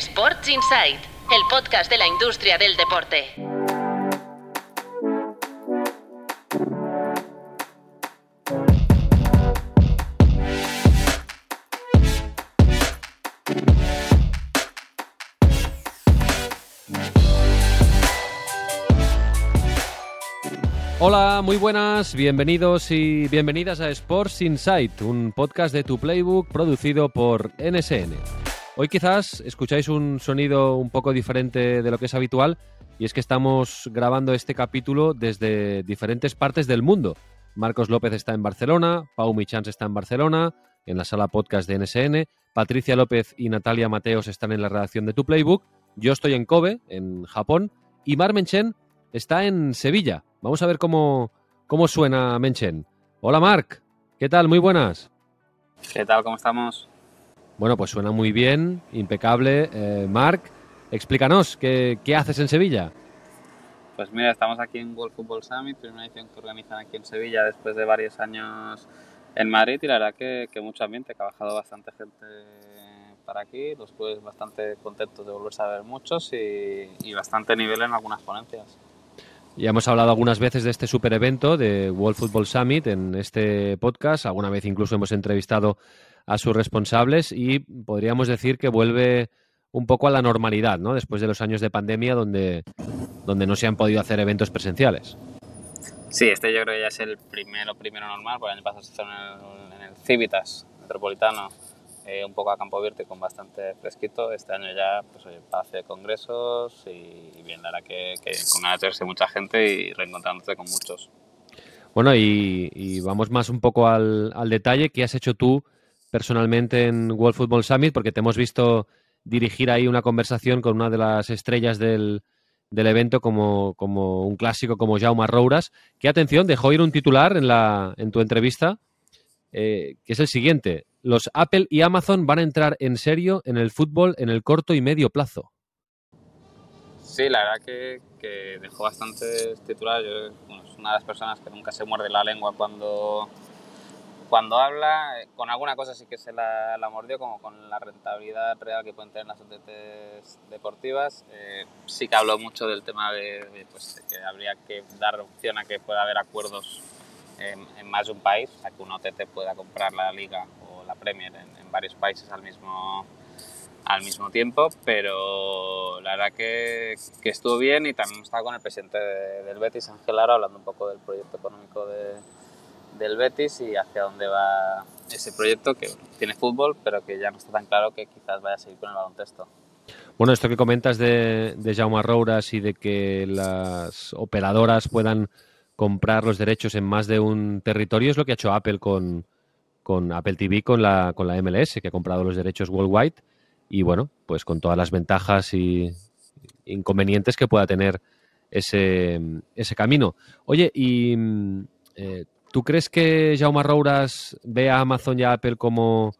Sports Insight, el podcast de la industria del deporte. Hola, muy buenas, bienvenidos y bienvenidas a Sports Insight, un podcast de tu playbook producido por NSN. Hoy quizás escucháis un sonido un poco diferente de lo que es habitual y es que estamos grabando este capítulo desde diferentes partes del mundo. Marcos López está en Barcelona, Pau Michans está en Barcelona, en la sala podcast de NSN, Patricia López y Natalia Mateos están en la redacción de tu playbook, yo estoy en Kobe, en Japón, y Mar Menchen está en Sevilla. Vamos a ver cómo, cómo suena Menchen. Hola Marc, ¿qué tal? Muy buenas. ¿Qué tal? ¿Cómo estamos? Bueno, pues suena muy bien, impecable. Eh, Marc, explícanos, ¿qué, ¿qué haces en Sevilla? Pues mira, estamos aquí en World Football Summit, primera edición que organizan aquí en Sevilla después de varios años en Madrid y la verdad que, que mucho ambiente, que ha bajado bastante gente para aquí, los jueves bastante contentos de volverse a ver muchos y, y bastante nivel en algunas ponencias. Ya hemos hablado algunas veces de este super evento de World Football Summit en este podcast. Alguna vez incluso hemos entrevistado a sus responsables y podríamos decir que vuelve un poco a la normalidad, ¿no? Después de los años de pandemia donde, donde no se han podido hacer eventos presenciales. Sí, este yo creo que ya es el primero, primero normal, porque el año pasado se hizo en el, en el Civitas Metropolitano eh, un poco a campo abierto y con bastante fresquito. Este año ya, pues oye, pase de congresos y, y bien, la verdad que, que con ganas de verse mucha gente y reencontrándote con muchos. Bueno, y, y vamos más un poco al, al, detalle. ¿Qué has hecho tú personalmente en World Football Summit? Porque te hemos visto dirigir ahí una conversación con una de las estrellas del, del evento como, como, un clásico como Jaume Rouras, que atención, dejó ir un titular en, la, en tu entrevista, eh, que es el siguiente. Los Apple y Amazon van a entrar en serio en el fútbol en el corto y medio plazo. Sí, la verdad que, que dejó bastantes titulares. Yo, bueno, es una de las personas que nunca se muerde la lengua cuando, cuando habla. Con alguna cosa sí que se la, la mordió, como con la rentabilidad real que pueden tener las OTTs deportivas. Eh, sí que habló mucho del tema de, de, pues, que habría que dar opción a que pueda haber acuerdos en, en, más de un país, o sea, que un OTT pueda comprar la liga o la Premier en, en varios países al mismo, al mismo tiempo, pero la verdad que, que estuvo bien y también estaba con el presidente de, del Betis, Ángel Lara, hablando un poco del proyecto económico de, del Betis y hacia dónde va ese proyecto que tiene fútbol, pero que ya no está tan claro que quizás vaya a seguir con el baloncesto. Bueno, esto que comentas de, de Jaume Rouras y de que las operadoras puedan comprar los derechos en más de un territorio es lo que ha hecho Apple con, con Apple TV, con la, con la MLS, que ha comprado los derechos worldwide y bueno, pues con todas las ventajas y inconvenientes que pueda tener ese, ese camino. Oye, ¿y eh, tú crees que Jaume Rouras ve a Amazon y a Apple como,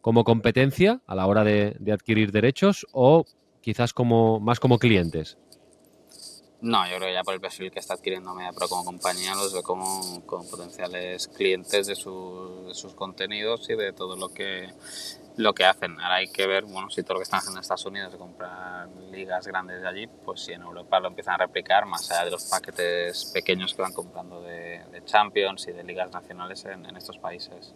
como competencia a la hora de, de adquirir derechos o quizás como más como clientes? No, yo creo que ya por el perfil que está adquiriendo MediaPro como compañía los ve como, como potenciales clientes de, su, de, sus contenidos y de todo lo que, lo que hacen. Ahora hay que ver, bueno, si todo lo que están haciendo en Estados Unidos de comprar ligas grandes de allí, pues si en Europa lo empiezan a replicar, más allá de los paquetes pequeños que van comprando de, de Champions y de ligas nacionales en, en, estos países.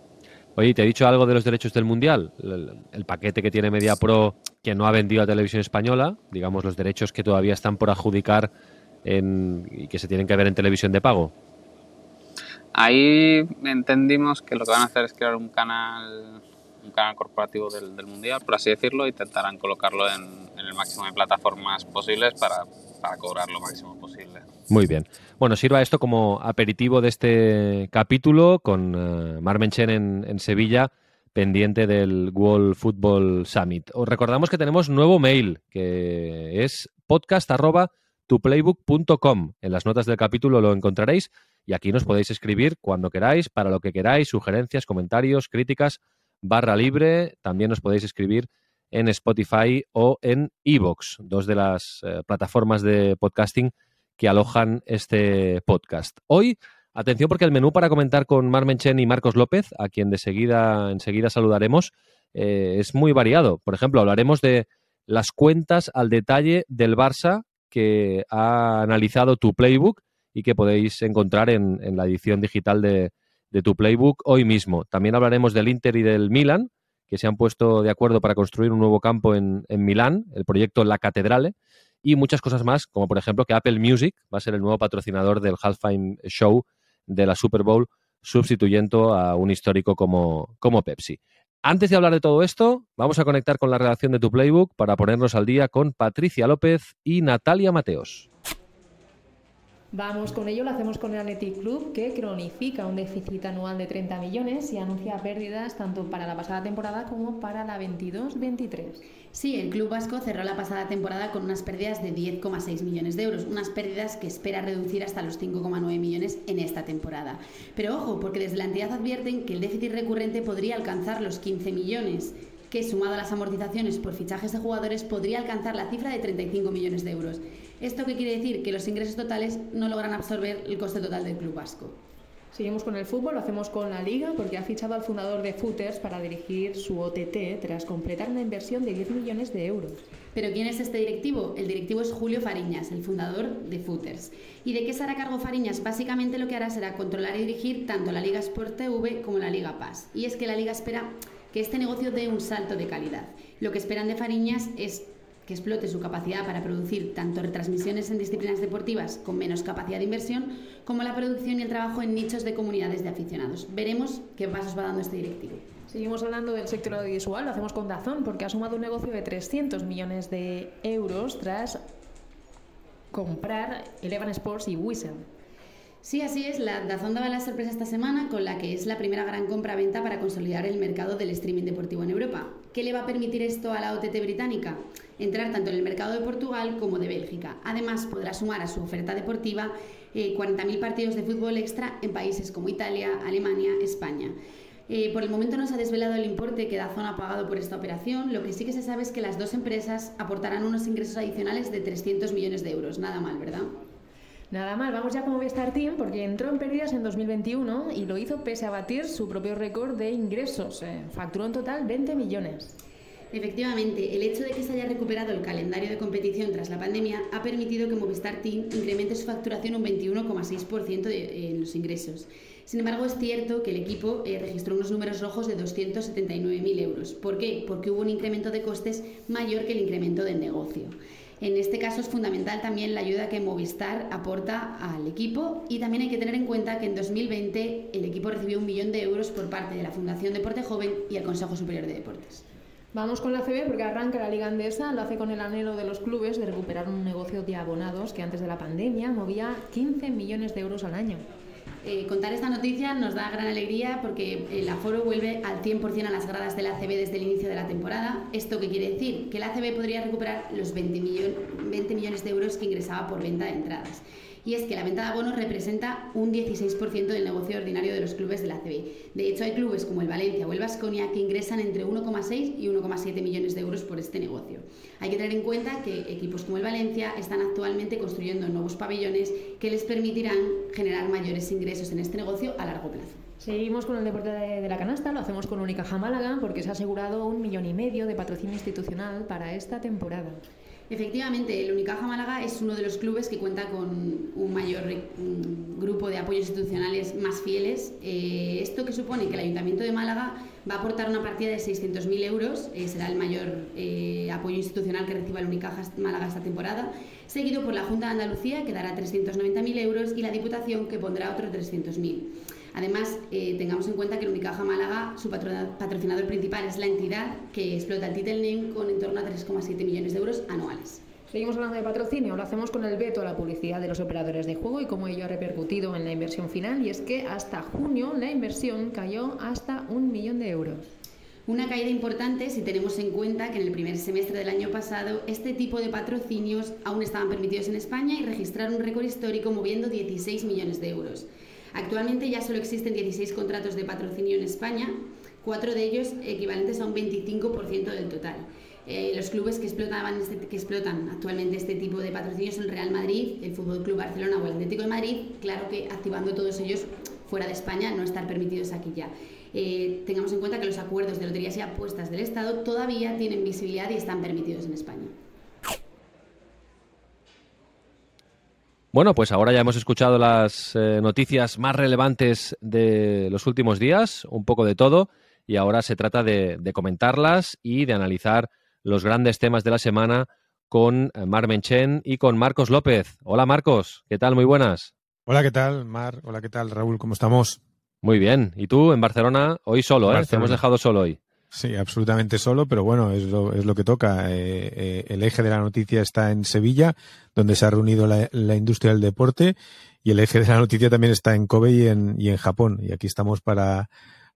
Oye, ¿te he dicho algo de los derechos del Mundial? El, el paquete que tiene MediaPro que no ha vendido a Televisión Española, digamos los derechos que todavía están por adjudicar en, y que se tienen que ver en televisión de pago? Ahí entendimos que lo que van a hacer es crear un canal, un canal corporativo del, del Mundial, por así decirlo, intentarán colocarlo en, el máximo de plataformas posibles para, para cobrar lo máximo posible. Muy bien. Bueno, sirva esto como aperitivo de este capítulo con uh, Marmenchen en, en Sevilla pendiente del World Football Summit. Os recordamos que tenemos nuevo mail, que es podcast arroba tuplaybook.com. En las notas del capítulo lo encontraréis y aquí nos podéis escribir cuando queráis, para lo que queráis, sugerencias, comentarios, críticas, barra libre. También nos podéis escribir en Spotify o en Evox, dos de las eh, plataformas de podcasting que alojan este podcast. Hoy, atención porque el menú para comentar con Marmenchen y Marcos López, a quien de seguida, enseguida saludaremos, eh, es muy variado. Por ejemplo, hablaremos de las cuentas al detalle del Barça que ha analizado tu playbook y que podéis encontrar en, la edición digital de, tu playbook hoy mismo. También hablaremos del Inter y del Milan, que se han puesto de acuerdo para construir un nuevo campo en, en Milán, el proyecto La Catedrale, y muchas cosas más, como por ejemplo que Apple Music va a ser el nuevo patrocinador del Halftime Show de la Super Bowl, sustituyendo a un histórico como, como Pepsi. Antes de hablar de todo esto, vamos a conectar con la redacción de tu Playbook para ponernos al día con Patricia López y Natalia Mateos. Vamos con ello, lo hacemos con el Athletic Club, que cronifica un déficit anual de 30 millones y anuncia pérdidas tanto para la pasada temporada como para la 22-23. Sí, el club vasco cerró la pasada temporada con unas pérdidas de 10,6 millones de euros, unas pérdidas que espera reducir hasta los 5,9 millones en esta temporada. Pero ojo, porque desde la entidad advierten que el déficit recurrente podría alcanzar los 15 millones que sumado a las amortizaciones por fichajes de jugadores podría alcanzar la cifra de 35 millones de euros. ¿Esto qué quiere decir? Que los ingresos totales no logran absorber el coste total del club vasco. Seguimos con el fútbol, lo hacemos con la Liga porque ha fichado al fundador de Footers para dirigir su OTT tras completar una inversión de 10 millones de euros. ¿Pero quién es este directivo? El directivo es Julio Fariñas, el fundador de Footers. ¿Y de qué se hará cargo Fariñas? Básicamente lo que hará será controlar y dirigir tanto la Liga Sport TV como la Liga Paz. Y es que la Liga espera que este negocio dé un salto de calidad. Lo que esperan de Fariñas es que explote su capacidad para producir tanto retransmisiones en disciplinas deportivas con menos capacidad de inversión, como la producción y el trabajo en nichos de comunidades de aficionados. Veremos qué pasos va dando este directivo. Seguimos hablando del sector audiovisual, lo hacemos con Dazón porque ha sumado un negocio de 300 millones de euros tras comprar Eleven Sports y Whistle. Sí, así es. La Dazón daba la sorpresa esta semana con la que es la primera gran compra-venta para consolidar el mercado del streaming deportivo en Europa. ¿Qué le va a permitir esto a la OTT británica? Entrar tanto en el mercado de Portugal como de Bélgica. Además, podrá sumar a su oferta deportiva 40.000 eh, partidos de fútbol extra en países como Italia, Alemania, España. Eh, por el momento no se ha desvelado el importe que Dazón ha pagado por esta operación. Lo que sí que se sabe es que las dos empresas aportarán unos ingresos adicionales de 300 millones de euros. Nada mal, ¿verdad? Nada mal, vamos ya con Movistar Team porque entró en pérdidas en 2021 y lo hizo pese a batir su propio récord de ingresos. Eh, facturó en total 20 millones. Efectivamente, el hecho de que se haya recuperado el calendario de competición tras la pandemia ha permitido que Movistar Team incremente su facturación un 21,6% en los ingresos. Sin embargo, es cierto que el equipo eh, registró unos números rojos de 279.000 euros. ¿Por qué? Porque hubo un incremento de costes mayor que el incremento del negocio. En este caso es fundamental también la ayuda que Movistar aporta al equipo y también hay que tener en cuenta que en 2020 el equipo recibió un millón de euros por parte de la Fundación Deporte Joven y el Consejo Superior de Deportes. Vamos con la CB porque arranca la Liga Andesa, lo hace con el anhelo de los clubes de recuperar un negocio de abonados que antes de la pandemia movía 15 millones de euros al año. Eh, contar esta noticia nos da gran alegría porque el aforo vuelve al 100% a las gradas de la ACB desde el inicio de la temporada. ¿Esto qué quiere decir? Que la ACB podría recuperar los 20, 20 millones de euros que ingresaba por venta de entradas y es que la venta de abonos representa un 16% del negocio ordinario de los clubes de la CB. De hecho, hay clubes como el Valencia o el Vasconia que ingresan entre 1,6 y 1,7 millones de euros por este negocio. Hay que tener en cuenta que equipos como el Valencia están actualmente construyendo nuevos pabellones que les permitirán generar mayores ingresos en este negocio a largo plazo. Seguimos con el deporte de, la canasta, lo hacemos con Unicaja Málaga porque se ha asegurado un millón y medio de patrocinio institucional para esta temporada. Efectivamente, el Unicaja Málaga es uno de los clubes que cuenta con un mayor grupo de apoyos institucionales más fieles. Eh, esto que supone que el Ayuntamiento de Málaga va a aportar una partida de 600.000 euros, eh, será el mayor eh, apoyo institucional que reciba el Unicaja Málaga esta temporada, seguido por la Junta de Andalucía, que dará 390.000 euros, y la Diputación, que pondrá otros 300.000. Además, eh, tengamos en cuenta que el Unicaja Málaga, su patrocinador principal es la entidad que explota el Titelnem con en torno a 3,7 millones de euros anuales. Seguimos hablando de patrocinio, lo hacemos con el veto a la publicidad de los operadores de juego y cómo ello ha repercutido en la inversión final y es que hasta junio la inversión cayó hasta un millón de euros. Una caída importante si tenemos en cuenta que en el primer semestre del año pasado este tipo de patrocinios aún estaban permitidos en España y registraron un récord histórico moviendo 16 millones de euros. Actualmente ya solo existen 16 contratos de patrocinio en España, cuatro de ellos equivalentes a un 25% del total. Eh, los clubes que, explotaban este, que explotan actualmente este tipo de patrocinio son Real Madrid, el Fútbol Club Barcelona o el Atlético de Madrid, claro que activando todos ellos fuera de España, no estar permitidos aquí ya. eh, tengamos en cuenta que los acuerdos de loterías y apuestas del Estado todavía tienen visibilidad y están permitidos en España. Bueno, pues ahora ya hemos escuchado las eh, noticias más relevantes de los últimos días, un poco de todo, y ahora se trata de, comentarlas y de analizar los grandes temas de la semana con eh, Mar Menchen y con Marcos López. Hola Marcos, ¿qué tal? Muy buenas. Hola, ¿qué tal, Mar? Hola, ¿qué tal, Raúl? ¿Cómo estamos? Muy bien. ¿Y tú en Barcelona? Hoy solo, ¿eh? Te hemos dejado solo hoy. Sí, absolutamente solo, pero bueno, es lo, es lo que toca. Eh, eh, el eje de la noticia está en Sevilla, donde se ha reunido la, industria del deporte, y el eje de la noticia también está en Kobe y en, y en Japón. Y aquí estamos para,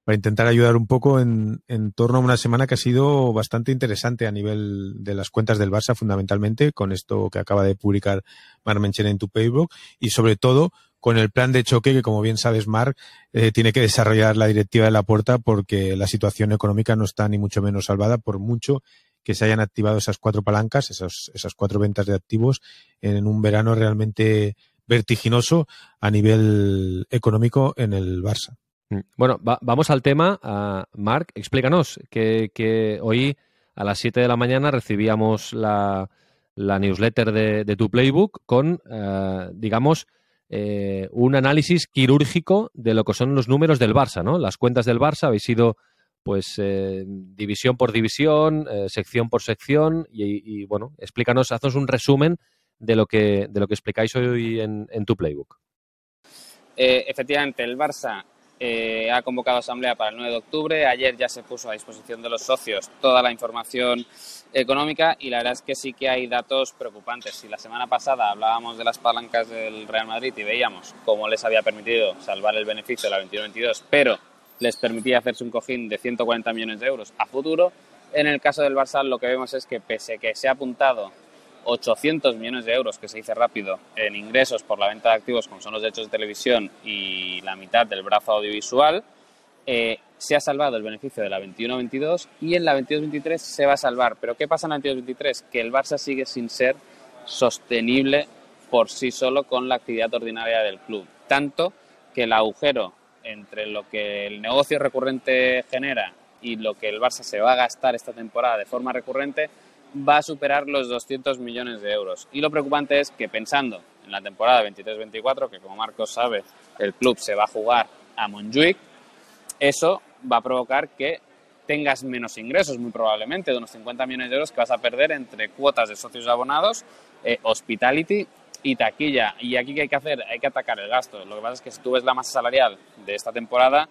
para intentar ayudar un poco en, en torno a una semana que ha sido bastante interesante a nivel de las cuentas del Barça, fundamentalmente, con esto que acaba de publicar Marmenchen en tu Facebook, y sobre todo con el plan de choque que, como bien sabes, Marc, eh, tiene que desarrollar la directiva de la puerta porque la situación económica no está ni mucho menos salvada por mucho que se hayan activado esas cuatro palancas, esas, esas cuatro ventas de activos en un verano realmente vertiginoso a nivel económico en el Barça. Mm. Bueno, vamos al tema. Uh, Marc, explícanos que, que, hoy a las 7 de la mañana recibíamos la, la newsletter de, de, tu playbook con, uh, digamos, eh, un análisis quirúrgico de lo que son los números del Barça, ¿no? Las cuentas del Barça habéis sido pues eh, división por división, eh, sección por sección y, bueno, explícanos, haznos un resumen de lo que de lo que explicáis hoy en, en tu playbook. efectivamente, el Barça eh, ha convocado asamblea para el 9 de octubre. Ayer ya se puso a disposición de los socios toda la información económica y la verdad es que sí que hay datos preocupantes. Si la semana pasada hablábamos de las palancas del Real Madrid y veíamos cómo les había permitido salvar el beneficio de la 21-22, pero les permitía hacerse un cojín de 140 millones de euros a futuro, en el caso del Barça lo que vemos es que pese a que se ha apuntado 800 millones de euros, que se dice rápido, en ingresos por la venta de activos, como son los derechos de televisión y la mitad del brazo audiovisual, eh, se ha salvado el beneficio de la 21-22 y en la 22-23 se va a salvar. Pero ¿qué pasa en la 22-23? Que el Barça sigue sin ser sostenible por sí solo con la actividad ordinaria del club. Tanto que el agujero entre lo que el negocio recurrente genera y lo que el Barça se va a gastar esta temporada de forma recurrente va a superar los 200 millones de euros. Y lo preocupante es que pensando en la temporada 23-24, que como Marcos sabe, el club se va a jugar a Montjuic, eso va a provocar que tengas menos ingresos, muy probablemente, de unos 50 millones de euros que vas a perder entre cuotas de socios abonados, eh, hospitality y taquilla. Y aquí, ¿qué hay que hacer? Hay que atacar el gasto. Lo que pasa es que si tú ves la masa salarial de esta temporada,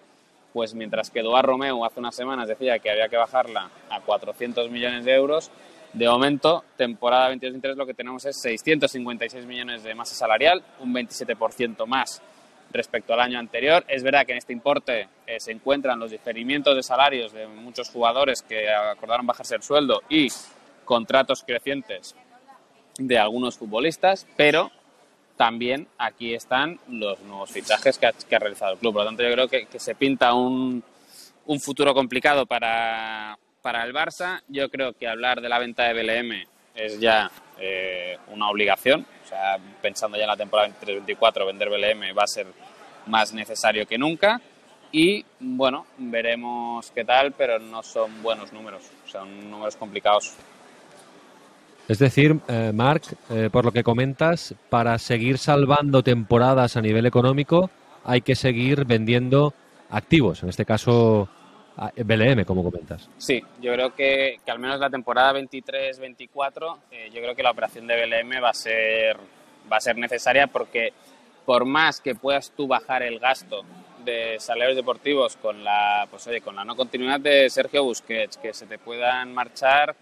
pues mientras que Eduard Romeo hace unas semanas decía que había que bajarla a 400 millones de euros, de momento, temporada 22-23 lo que tenemos es 656 millones de masa salarial, un 27% más respecto al año anterior. Es verdad que en este importe eh, se encuentran los diferimientos de salarios de muchos jugadores que acordaron bajarse el sueldo y contratos crecientes de algunos futbolistas, pero también aquí están los nuevos fichajes que ha, realizado el club. Por lo tanto, yo creo que, se pinta un, un futuro complicado para, para el Barça, yo creo que hablar de la venta de BLM es ya eh, una obligación. O sea, pensando ya en la temporada 23-24, vender BLM va a ser más necesario que nunca. Y bueno, veremos qué tal, pero no son buenos números, son números complicados. Es decir, eh, Marc, eh, por lo que comentas, para seguir salvando temporadas a nivel económico hay que seguir vendiendo activos, en este caso BLM, como comentas. Sí, yo creo que, que al menos la temporada 23-24, eh, yo creo que la operación de BLM va a ser va a ser necesaria porque por más que puedas tú bajar el gasto de salarios deportivos con la pues oye, con la no continuidad de Sergio Busquets, que se te puedan marchar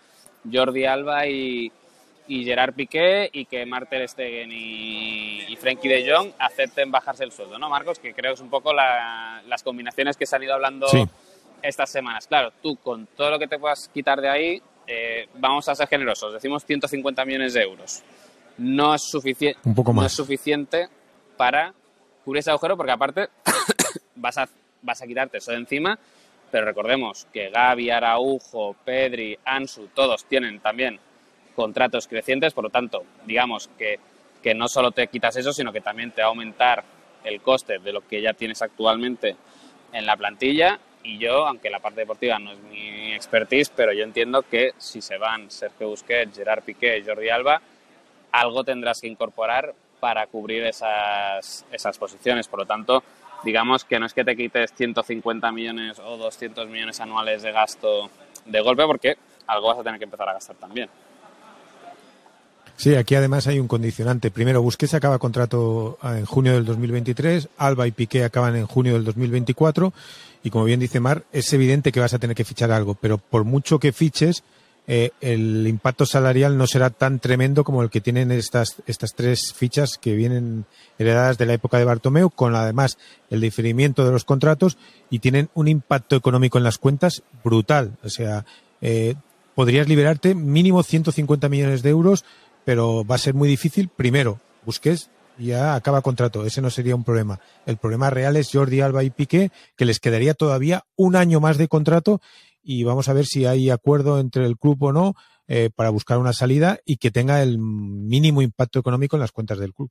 Jordi Alba y, y Gerard Piqué y que Marter Stegen y, y Frenkie de Jong acepten bajarse el sueldo, ¿no, Marcos? Que creo que es un poco las combinaciones que se han ido hablando estas semanas. Claro, tú con todo lo que te puedas quitar de ahí, eh, vamos a ser generosos, decimos 150 millones de euros. No es, suficiente Un poco más. no es suficiente para cubrir ese agujero porque aparte vas, a, vas a quitarte eso de encima, pero recordemos que Gaby, Araujo, Pedri, Ansu, todos tienen también contratos crecientes, por lo tanto, digamos que, que no solo te quitas eso, sino que también te va a aumentar el coste de lo que ya tienes actualmente en la plantilla y yo, aunque la parte deportiva no es mi expertise, pero yo entiendo que si se van Sergio Busquets, Gerard Piqué, Jordi Alba, algo tendrás que incorporar para cubrir esas, esas posiciones. Por lo tanto, digamos que no es que te quites 150 millones o 200 millones anuales de gasto de golpe, porque algo vas a tener que empezar a gastar también. Sí, aquí además hay un condicionante. Primero, Busquets acaba contrato ah, en junio del 2023, Alba y Piqué acaban en junio del 2024 y como bien dice Mar, es evidente que vas a tener que fichar algo, pero por mucho que fiches, eh, el impacto salarial no será tan tremendo como el que tienen estas, estas tres fichas que vienen heredadas de la época de Bartomeu, con además el diferimiento de los contratos y tienen un impacto económico en las cuentas brutal. O sea, eh, podrías liberarte mínimo 150 millones de euros, pero va a ser muy difícil. Primero, busques ya acaba contrato. Ese no sería un problema. El problema real es Jordi Alba y Piqué, que les quedaría todavía un año más de contrato y vamos a ver si hay acuerdo entre el club o no eh, para buscar una salida y que tenga el mínimo impacto económico en las cuentas del club.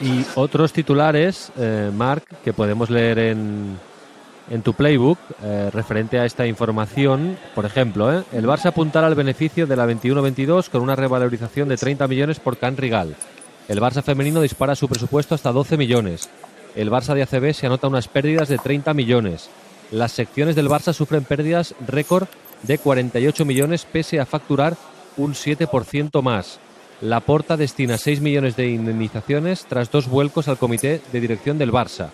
Y otros titulares, eh, Marc, que podemos leer en, en tu playbook eh, referente a esta información. Por ejemplo, el Barça apuntará al beneficio de la 21-22 con una revalorización de 30 millones por Can Rigal. El Barça femenino dispara su presupuesto hasta 12 millones. El Barça de ACB se anota unas pérdidas de 30 millones. Las secciones del Barça sufren pérdidas récord de 48 millones pese a facturar un 7% más. La Porta destina 6 millones de indemnizaciones tras dos vuelcos al comité de dirección del Barça.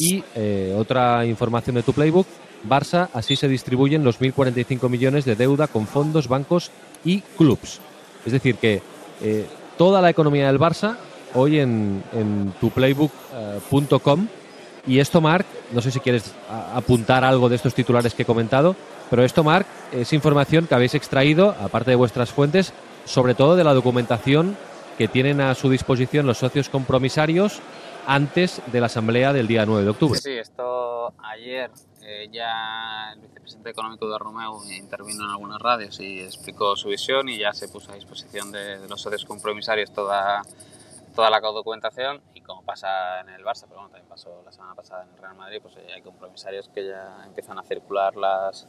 Y eh, otra información de tu playbook, Barça, así se distribuyen los 1.045 millones de deuda con fondos, bancos y clubs. Es decir, que eh, toda la economía del Barça hoy en, en tuplaybook.com. Eh, y esto, Marc, no sé si quieres apuntar algo de estos titulares que he comentado, pero esto, Marc, es información que habéis extraído, aparte de vuestras fuentes, sobre todo de la documentación que tienen a su disposición los socios compromisarios antes de la asamblea del día 9 de octubre. Sí, esto ayer eh, ya el vicepresidente económico de Romeo intervino en algunas radios y explicó su visión y ya se puso a disposición de, los socios compromisarios toda, toda la documentación y como pasa en el Barça, pero bueno, también pasó la semana pasada en el Real Madrid, pues hay compromisarios que ya empiezan a circular las,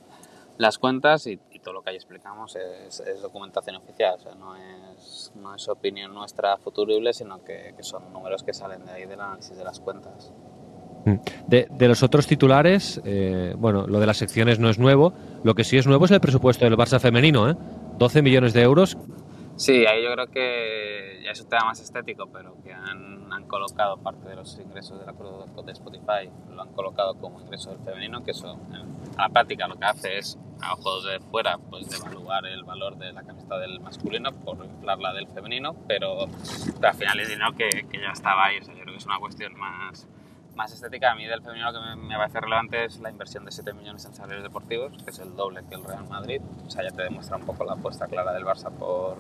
las cuentas y, todo lo que ahí explicamos es, documentación oficial, no es, no es opinión nuestra futurible, sino que, que son números que salen de ahí del análisis de las cuentas. Mm. De, de, los otros titulares, eh, bueno, lo de las secciones no es nuevo. Lo que sí es nuevo es el presupuesto del Barça femenino, ¿eh? 12 millones de euros. Sí, ahí yo creo que ya es un tema más estético, pero que han, han colocado parte de los ingresos del acuerdo de Spotify, lo han colocado como ingreso del femenino, que eso a la práctica lo que hace es, a ojos de fuera, pues devaluar el valor de la camiseta del masculino por inflarla del femenino, pero, al final es dinero que, que ya estaba ahí, o sea, yo creo que es una cuestión más más estética, a mí del femenino lo que me, parece relevante es la inversión de 7 millones en salarios deportivos, que es el doble que el Real Madrid. O sea, ya te demuestra un poco la apuesta clara del Barça por,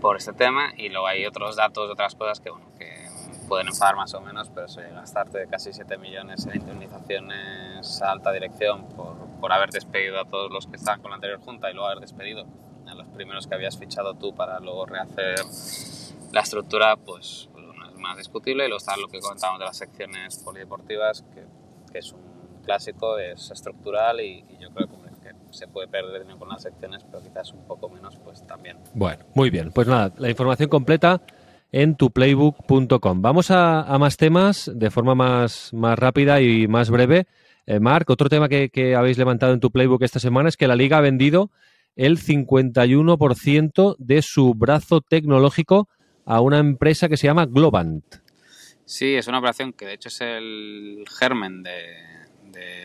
por este tema. Y luego hay otros datos, otras cosas que, bueno, que pueden enfadar más o menos, pero eso, gastarte casi 7 millones en indemnizaciones a alta dirección por, por haber despedido a todos los que estaban con la anterior junta y luego haber despedido a los primeros que habías fichado tú para luego rehacer la estructura, pues discutible. Y luego está lo que comentábamos de las secciones polideportivas, que, que es un clásico, es estructural y, yo creo que, se puede perder dinero con las secciones, pero quizás un poco menos, pues también. Bueno, muy bien. Pues nada, la información completa en tuplaybook.com. Vamos a, más temas de forma más, más rápida y más breve. Eh, Marc, otro tema que, que, habéis levantado en tu playbook esta semana es que la liga ha vendido el 51% de su brazo tecnológico a una empresa que se llama Globant. Sí, es una operación que de hecho es el germen de,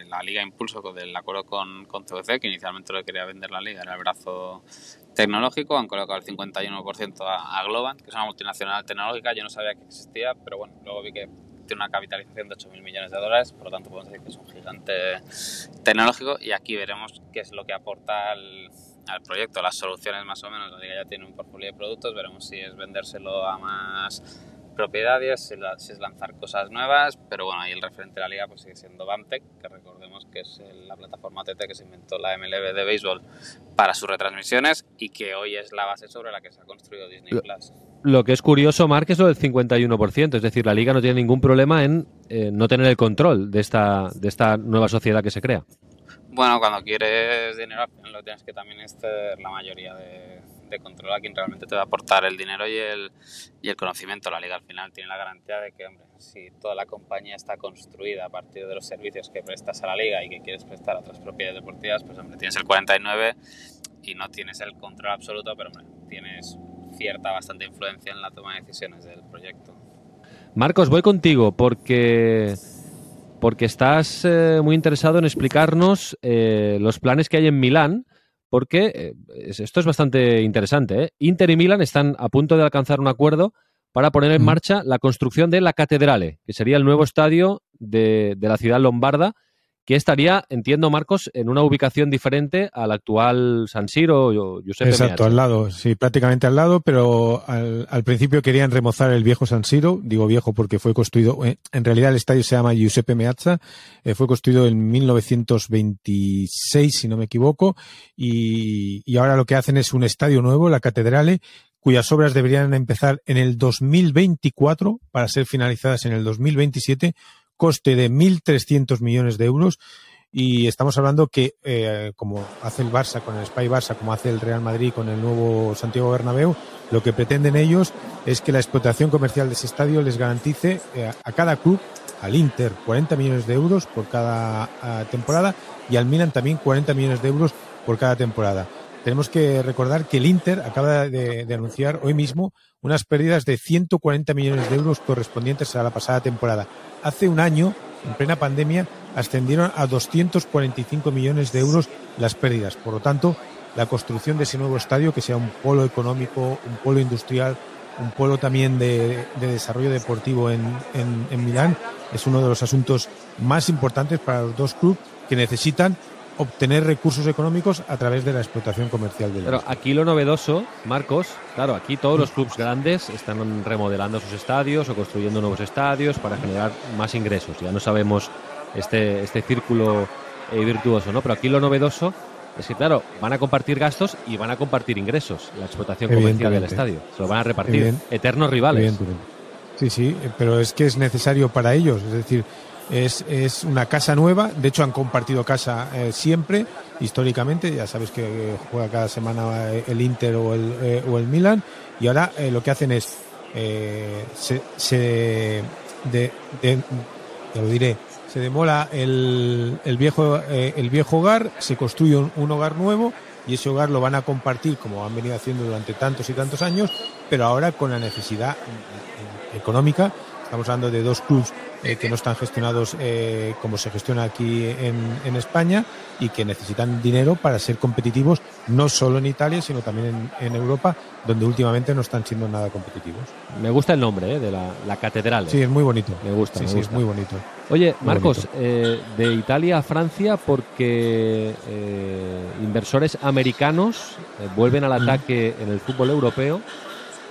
la Liga Impulso del acuerdo con, con CVC, que inicialmente lo que quería vender la Liga era el brazo tecnológico, han colocado el 51% a, a, Globant, que es una multinacional tecnológica, yo no sabía que existía, pero bueno, luego vi que tiene una capitalización de 8.000 millones de dólares, por lo tanto podemos decir que es un gigante tecnológico y aquí veremos qué es lo que aporta al al proyecto, las soluciones más o menos, la liga ya tiene un portfolio de productos, veremos si es vendérselo a más propiedades, si, es lanzar cosas nuevas, pero bueno, ahí el referente de la liga pues sigue siendo Bamtec, que recordemos que es la plataforma TT que se inventó la MLB de béisbol para sus retransmisiones y que hoy es la base sobre la que se ha construido Disney Plus. Lo que es curioso, Mark, es lo del 51%. Es decir, la liga no tiene ningún problema en eh, no tener el control de esta, de esta nueva sociedad que se crea. Bueno, cuando quieres dinero, lo tienes que también estar la mayoría de, de control a quien realmente te va a aportar el dinero y el, y el conocimiento. La liga al final tiene la garantía de que, hombre, si toda la compañía está construida a partir de los servicios que prestas a la liga y que quieres prestar a otras propiedades deportivas, pues hombre, tienes el 49 y no tienes el control absoluto, pero hombre, tienes cierta, bastante influencia en la toma de decisiones del proyecto. Marcos, voy contigo porque porque estás eh, muy interesado en explicarnos eh, los planes que hay en Milán porque eh, esto es bastante interesante. ¿eh? Inter y Milan están a punto de alcanzar un acuerdo para poner en marcha la construcción de la Catedrale, que sería el nuevo estadio de, de la ciudad lombarda que estaría, entiendo Marcos, en una ubicación diferente al actual San Siro o Giuseppe Exacto, Meazza. al lado, sí, prácticamente al lado, pero al, al, principio querían remozar el viejo San Siro, digo viejo porque fue construido, eh, en realidad el estadio se llama Giuseppe Meazza, eh, fue construido en 1926, si no me equivoco, y, y ahora lo que hacen es un estadio nuevo, la Catedrale, cuyas obras deberían empezar en el 2024 para ser finalizadas en el 2027 coste de 1.300 millones de euros y estamos hablando que, eh, como hace el Barça con el Spy Barça, como hace el Real Madrid con el nuevo Santiago Bernabéu, lo que pretenden ellos es que la explotación comercial de ese estadio les garantice eh, a cada club, al Inter 40 millones de euros por cada temporada y al Milan también 40 millones de euros por cada temporada. Tenemos que recordar que el Inter acaba de, anunciar hoy mismo unas pérdidas de 140 millones de euros correspondientes a la pasada temporada. Hace un año, en plena pandemia, ascendieron a 245 millones de euros las pérdidas. Por lo tanto, la construcción de ese nuevo estadio, que sea un polo económico, un polo industrial, un polo también de, de desarrollo deportivo en, en Milán, es uno de los asuntos más importantes para los dos clubes que necesitan obtener recursos económicos a través de la explotación comercial del Pero aquí lo novedoso, Marcos, claro, aquí todos los clubes grandes están remodelando sus estadios o construyendo nuevos estadios para generar más ingresos. Ya no sabemos este, este círculo eh, virtuoso, ¿no? Pero aquí lo novedoso es que, claro, van a compartir gastos y van a compartir ingresos, la explotación comercial del estadio. Se lo van a repartir. Eternos rivales. Sí, sí, pero es que es necesario para ellos. Es decir, es, es, una casa nueva, de hecho han compartido casa eh, siempre, históricamente, ya sabes que juega cada semana el Inter o el, eh, o el Milan, y ahora eh, lo que hacen es, se, se de, lo diré, se demola el, el viejo, el viejo hogar, se construye un hogar nuevo, y ese hogar lo van a compartir como han venido haciendo durante tantos y tantos años, pero ahora con la necesidad económica. Estamos hablando de dos clubes eh, que no están gestionados eh, como se gestiona aquí en, en, España y que necesitan dinero para ser competitivos no solo en Italia, sino también en, en Europa, donde últimamente no están siendo nada competitivos. Me gusta el nombre eh, de la, la, catedral. Sí, es muy bonito. Me gusta. Sí, me sí, gusta. es muy bonito. Oye, muy Marcos, bonito. de Italia a Francia, porque inversores americanos vuelven al ataque en el fútbol europeo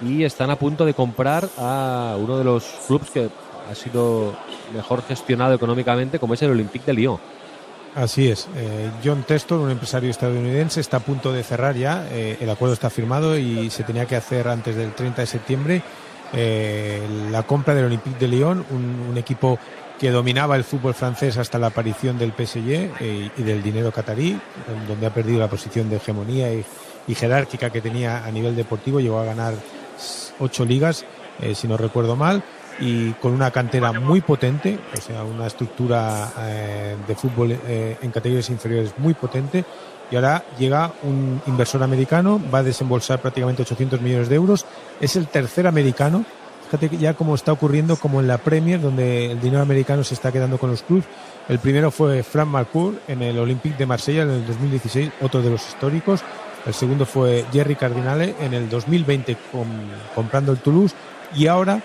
y están a punto de comprar a uno de los clubes que ha sido mejor gestionado económicamente, como es el Olympique de Lyon. Así es. Eh, John Testor, un empresario estadounidense, está a punto de cerrar ya. Eh, el acuerdo está firmado y se tenía que hacer antes del 30 de septiembre eh, la compra del Olympique de Lyon, un, equipo que dominaba el fútbol francés hasta la aparición del PSG y del dinero catarí, donde ha perdido la posición de hegemonía y jerárquica que tenía a nivel deportivo. Llegó a ganar ocho ligas, eh, si no recuerdo mal, y con una cantera muy potente, o sea, una estructura eh, de fútbol eh, en categorías inferiores muy potente. Y ahora llega un inversor americano, va a desembolsar prácticamente 800 millones de euros. Es el tercer americano. Fíjate ya como está ocurriendo como en la Premier, donde el dinero americano se está quedando con los clubes. El primero fue Frank Marcourt en el Olympique de Marsella en el 2016, otro de los históricos. El segundo fue Jerry Cardinale en el 2020 con, comprando el Toulouse. Y ahora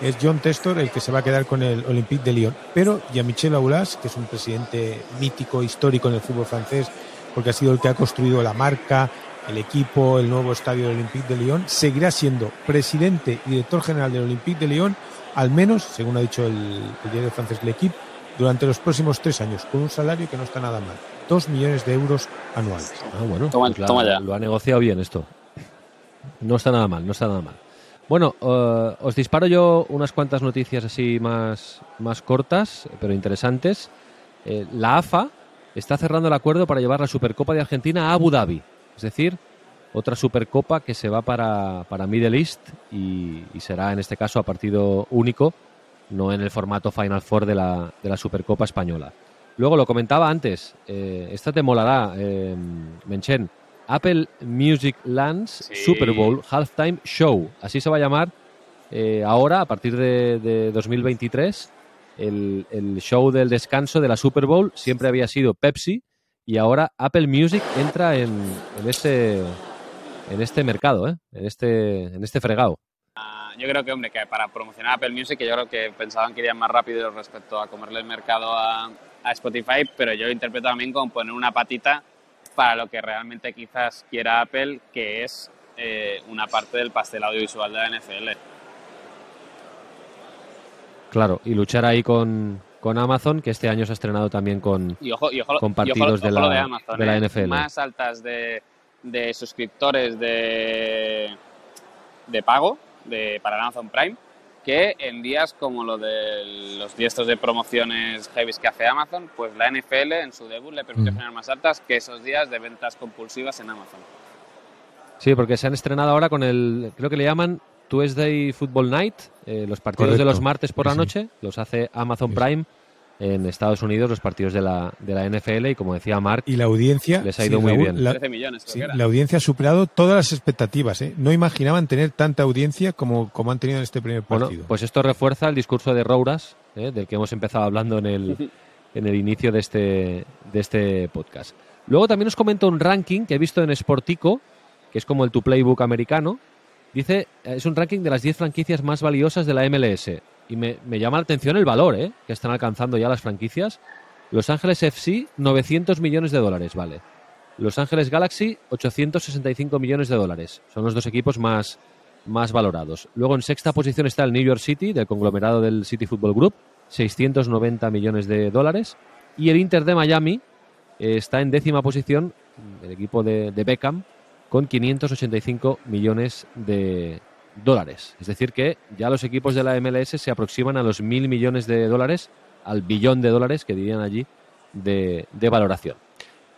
es John Testor el que se va a quedar con el Olympique de Lyon. Pero Jean-Michel Aulas, que es un presidente mítico, histórico en el fútbol francés, porque ha sido el que ha construido la marca, el equipo, el nuevo estadio del Olympique de Lyon, seguirá siendo presidente y director general del Olympique de Lyon, al menos, según ha dicho el, el diario francés L'Equipe, durante los próximos tres años, con un salario que no está nada mal. Dos millones de euros anuales. Ah, bueno, toma, pues la, toma ya. lo ha negociado bien esto. No está nada mal, no está nada mal. Bueno, eh, os disparo yo unas cuantas noticias así más, más cortas, pero interesantes. Eh, la AFA está cerrando el acuerdo para llevar la Supercopa de Argentina a Abu Dhabi. Es decir, otra Supercopa que se va para, para Middle East y, y será en este caso a partido único, no en el formato Final Four de la, de la Supercopa española. Luego lo comentaba antes, eh, esta te molará, eh, Menchen. Apple Music Lands Sí. Super Bowl Halftime Show. Así se va a llamar eh, ahora, a partir de, de 2023. El, el show del descanso de la Super Bowl siempre había sido Pepsi y ahora Apple Music entra en, en este en este mercado, ¿eh? en este en este fregado. Ah, Yo creo que, hombre, que para promocionar Apple Music, que yo creo que pensaban que irían más rápido respecto a comerle el mercado a, a Spotify, pero yo lo interpreto también como poner una patita para lo que realmente quizás quiera Apple, que es eh, una parte del pastel audiovisual de la NFL. Claro, y luchar ahí con, con Amazon, que este año se ha estrenado también con... Y ojo, y ojo, Con y ojo- partidos de ojo la- de, Amazon, de la ¿eh? NFL. Más altas de, de suscriptores de, de pago de, para Amazon Prime que en días como lo de los días estos de promociones heavy que hace Amazon, pues la NFL en su debut le permitió Mm. generar más altas que esos días de ventas compulsivas en Amazon. Sí, porque se han estrenado ahora con el, creo que le llaman Tuesday Football Night, eh, los partidos de los martes por la Sí, noche, los hace Amazon Sí, sí. Prime en Estados Unidos, los partidos de la, de la NFL, y como decía Mark, Y la audiencia. Les ha ido muy bien. La, 13 millones, sí, la audiencia ha superado todas las expectativas. ¿eh? No imaginaban tener tanta audiencia como, como han tenido en este primer bueno, partido. pues esto refuerza el discurso de Rouras, eh, del que hemos empezado hablando en el, en el inicio de este, de este podcast. Luego también os comento un ranking que he visto en Sportico, que es como el Tu Playbook americano. Dice, eh, es un ranking de las 10 franquicias más valiosas de la MLS. Y me, llama la atención el valor ¿eh? que están alcanzando ya las franquicias. Los Ángeles FC, 900 millones de dólares, vale. Los Ángeles Galaxy, 865 millones de dólares. Son los dos equipos más, más valorados. Luego en sexta posición está el New York City, del conglomerado del City Football Group, 690 millones de dólares. Y el Inter de Miami eh, está en décima posición, el equipo de, de Beckham, con 585 millones de dólares. Es decir, que ya los equipos de la MLS se aproximan a los mil millones de dólares, al billón de dólares que dirían allí de, de valoración.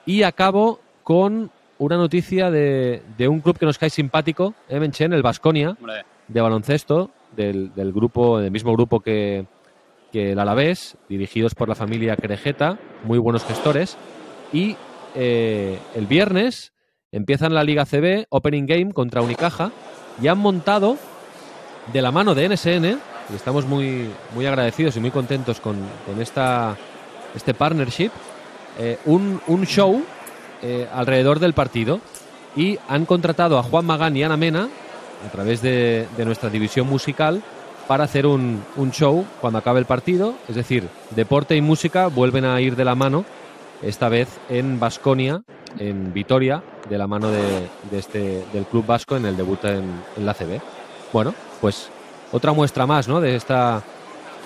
Y acabo con una noticia de, de un club que nos cae simpático, eh, Menchen, el Vasconia, Hombre, de baloncesto, del, del grupo, del mismo grupo que, que el Alavés, dirigidos por la familia Crejeta, muy buenos gestores. Y eh, el viernes empiezan la Liga CB, Opening Game contra Unicaja, y han montado de la mano de NSN, y estamos muy, muy agradecidos y muy contentos con, con esta, este partnership, eh, un, un show eh, alrededor del partido. Y han contratado a Juan Magán y Ana Mena, a través de, de nuestra división musical, para hacer un, un show cuando acabe el partido. Es decir, deporte y música vuelven a ir de la mano, esta vez en Basconia, en Vitoria, de la mano de, de este, del Club Vasco en el debut en, en la CB. Bueno, pues otra muestra más ¿no? de esta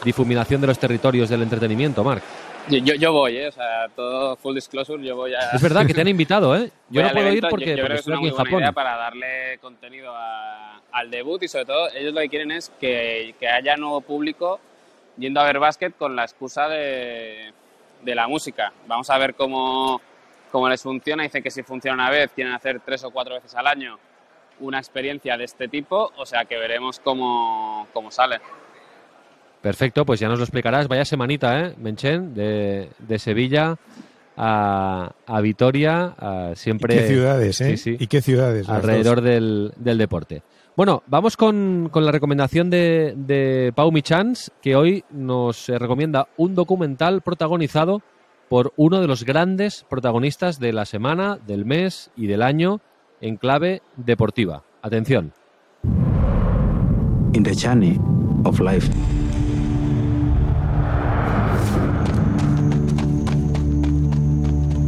difuminación de los territorios del entretenimiento, Marc. yo, yo, yo voy, ¿eh? o sea, todo full disclosure, yo voy a... Es verdad que te han invitado, ¿eh? Yo no puedo ir evento, porque, yo, yo porque creo que es una muy en buena idea para darle contenido a- al debut y sobre todo ellos lo que quieren es que, que haya nuevo público yendo a ver básquet con la excusa de, de la música. Vamos a ver cómo, cómo les funciona. Dicen que si funciona una vez, quieren hacer tres o cuatro veces al año una experiencia de este tipo, o sea que veremos cómo, cómo sale. Perfecto, pues ya nos lo explicarás. Vaya semanita, ¿eh? Menchen, de, de Sevilla a, a Vitoria, a ¿Y siempre qué ciudades, sí, ¿eh? sí. ¿Y qué ciudades? alrededor del, del deporte. Bueno, vamos con, con la recomendación de, de Pau Michans, que hoy nos eh, recomienda un documental protagonizado por uno de los grandes protagonistas de la semana, del mes y del año en clave deportiva. Atención. in the journey of life.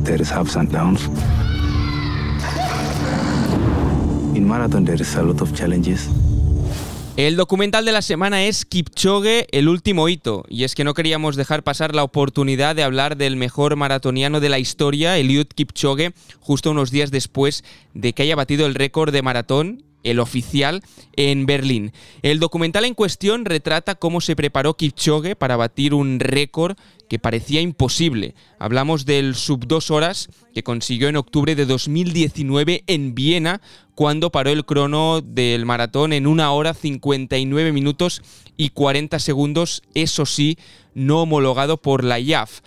There is ups and downs. In marathon, there is a lot of challenges. El documental de la semana es Kipchoge, el último hito, y es que no queríamos dejar pasar la oportunidad de hablar del mejor maratoniano de la historia, Eliud Kipchoge, justo unos días después de que haya batido el récord de maratón el oficial, en Berlín. El documental en cuestión retrata cómo se preparó Kipchoge para batir un récord que parecía imposible. Hablamos del sub 2 horas que consiguió en octubre de 2019 en Viena, cuando paró el crono del maratón en una hora 59 minutos y 40 segundos, eso sí, no homologado por la IAF.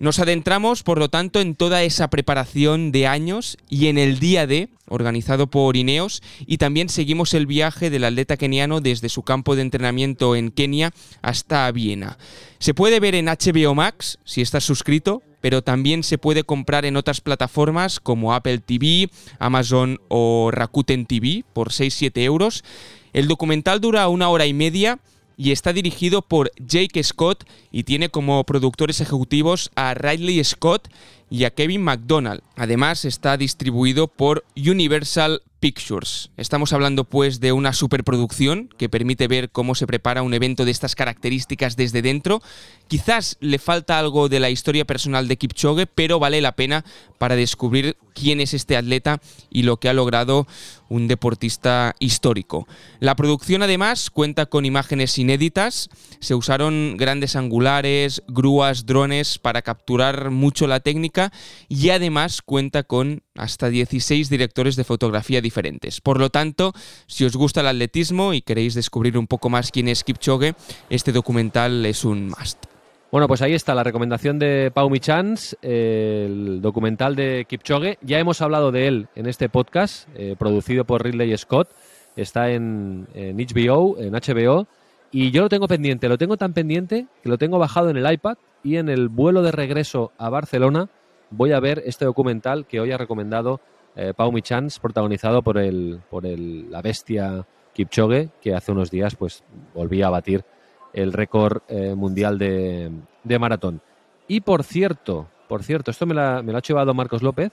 Nos adentramos, por lo tanto, en toda esa preparación de años y en el día D, organizado por Ineos, y también seguimos el viaje del atleta keniano desde su campo de entrenamiento en Kenia hasta Viena. Se puede ver en HBO Max, si estás suscrito, pero también se puede comprar en otras plataformas como Apple TV, Amazon o Rakuten TV por 6-7 euros. El documental dura una hora y media y está dirigido por Jake Scott y tiene como productores ejecutivos a Riley Scott y a Kevin McDonald. Además está distribuido por Universal Pictures. Estamos hablando pues de una superproducción que permite ver cómo se prepara un evento de estas características desde dentro. Quizás le falta algo de la historia personal de Kipchoge, pero vale la pena para descubrir quién es este atleta y lo que ha logrado un deportista histórico. La producción además cuenta con imágenes inéditas, se usaron grandes angulares, grúas, drones para capturar mucho la técnica y además cuenta con hasta 16 directores de fotografía diferentes. Por lo tanto, si os gusta el atletismo y queréis descubrir un poco más quién es Kipchoge, este documental es un must. Bueno, pues ahí está la recomendación de Pau Michans, el documental de Kipchoge. Ya hemos hablado de él en este podcast, eh, producido por Ridley Scott. Está en HBO, en HBO. Y yo lo tengo pendiente, lo tengo tan pendiente que lo tengo bajado en el iPad y en el vuelo de regreso a Barcelona voy a ver este documental que hoy ha recomendado eh, Pau Michans, protagonizado por el, por el, la bestia Kipchoge, que hace unos días pues volvía a batir el récord eh, mundial de, de, maratón. Y por cierto, por cierto, esto me, la, me lo ha llevado Marcos López,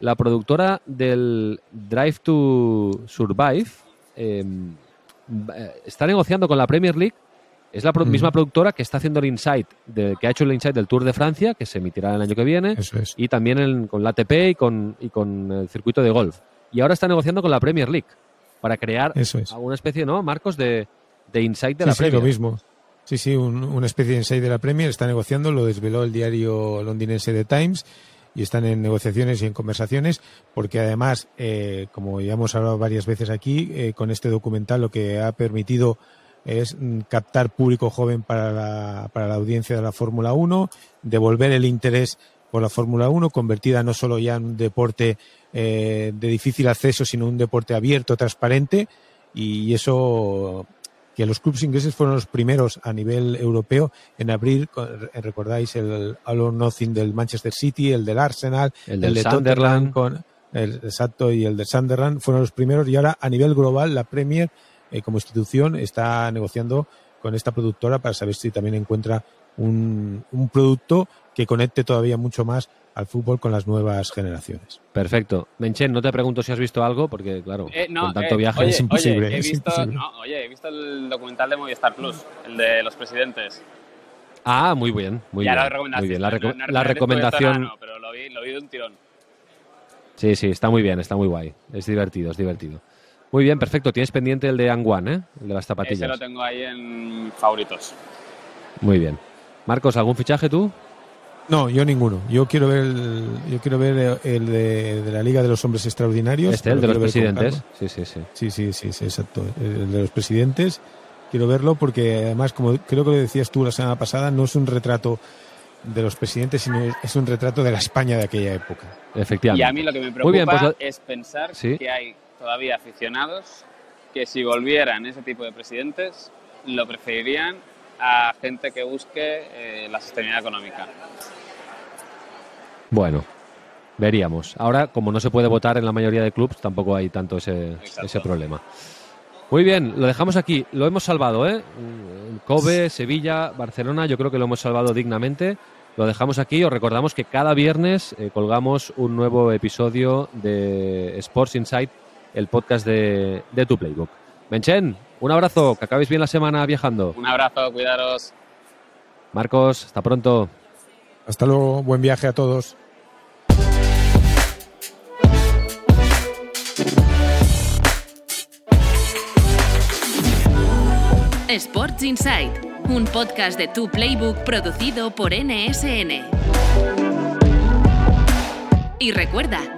la productora del Drive to Survive eh, está negociando con la Premier League. Es la pro Mm. misma productora que está haciendo el Insight, de, que ha hecho el Insight del Tour de Francia, que se emitirá el año que viene, Eso es. y también con la ATP y con, y con el circuito de golf. Y ahora está negociando con la Premier League para crear Eso es. alguna especie, ¿no, Marcos, de, de Insight de Sí, la sí, Premier. lo mismo. Sí, sí, un- una especie de insight de la Premier está negociando, lo desveló el diario londinense The Times y están en negociaciones y en conversaciones porque además, eh, como ya hemos hablado varias veces aquí, eh, con este documental lo que ha permitido es mm, captar público joven para la, para la audiencia de la Fórmula 1, devolver el interés por la Fórmula 1, convertida no solo ya en un deporte eh, de difícil acceso, sino un deporte abierto, transparente, y eso que los clubes ingleses fueron los primeros a nivel europeo en abrir, recordáis el All or Nothing del Manchester City, el del Arsenal, El del de Sunderland. Con el exacto y el del Sunderland fueron los primeros y ahora a nivel global la Premier eh, como institución está negociando con esta productora para saber si también encuentra un, un producto que conecte todavía mucho más al fútbol con las nuevas generaciones. Perfecto. Menchen, no te pregunto si has visto algo, porque claro, Eh, no, con tanto eh, viaje oye, es imposible, oye, he es visto, imposible. no, oye, he visto el documental de Movistar Plus, el de los presidentes. Ah, muy bien, muy ya bien. la recomendación. Muy bien, la, no- reco- no- la no- recomendación. no, pero lo vi, lo vi de un tirón. Sí, sí, está muy bien, está muy guay. Es divertido, es divertido. Muy bien, perfecto. Tienes pendiente el de Anguan, ¿eh? El de las Ese lo zapatillas. tengo ahí en favoritos. Muy bien. Marcos, ¿algún fichaje tú? No, yo ninguno. Yo quiero ver el, yo quiero ver el de, de la Liga de los Hombres Extraordinarios. Este, el de Lo los presidentes. Sí, sí, sí. Sí, sí, sí, sí, exacto. El de los presidentes. Quiero verlo porque además, como creo que lo decías tú la semana pasada, no es un retrato de los presidentes, sino es un retrato de la España de aquella época. Efectivamente. Y a mí lo que me preocupa Muy bien, pues lo- es pensar Sí. que hay todavía aficionados que si volvieran ese tipo de presidentes lo preferirían a gente que busque eh, la sostenibilidad económica. Bueno, veríamos. Ahora, como no se puede votar en la mayoría de clubes, tampoco hay tanto ese, ese problema. Muy bien, lo dejamos aquí. Lo hemos salvado, ¿eh? Kobe, Sevilla, Barcelona, yo creo que lo hemos salvado dignamente. Lo dejamos aquí. Os recordamos que cada viernes eh, colgamos un nuevo episodio de Sports Insight, el podcast de, de Tu Playbook. Menchen, un abrazo, que acabéis bien la semana viajando. Un abrazo, cuidaros. Marcos, hasta pronto. Hasta luego, buen viaje a todos. Sports Insight, un podcast de Tu Playbook producido por NSN. Y recuerda,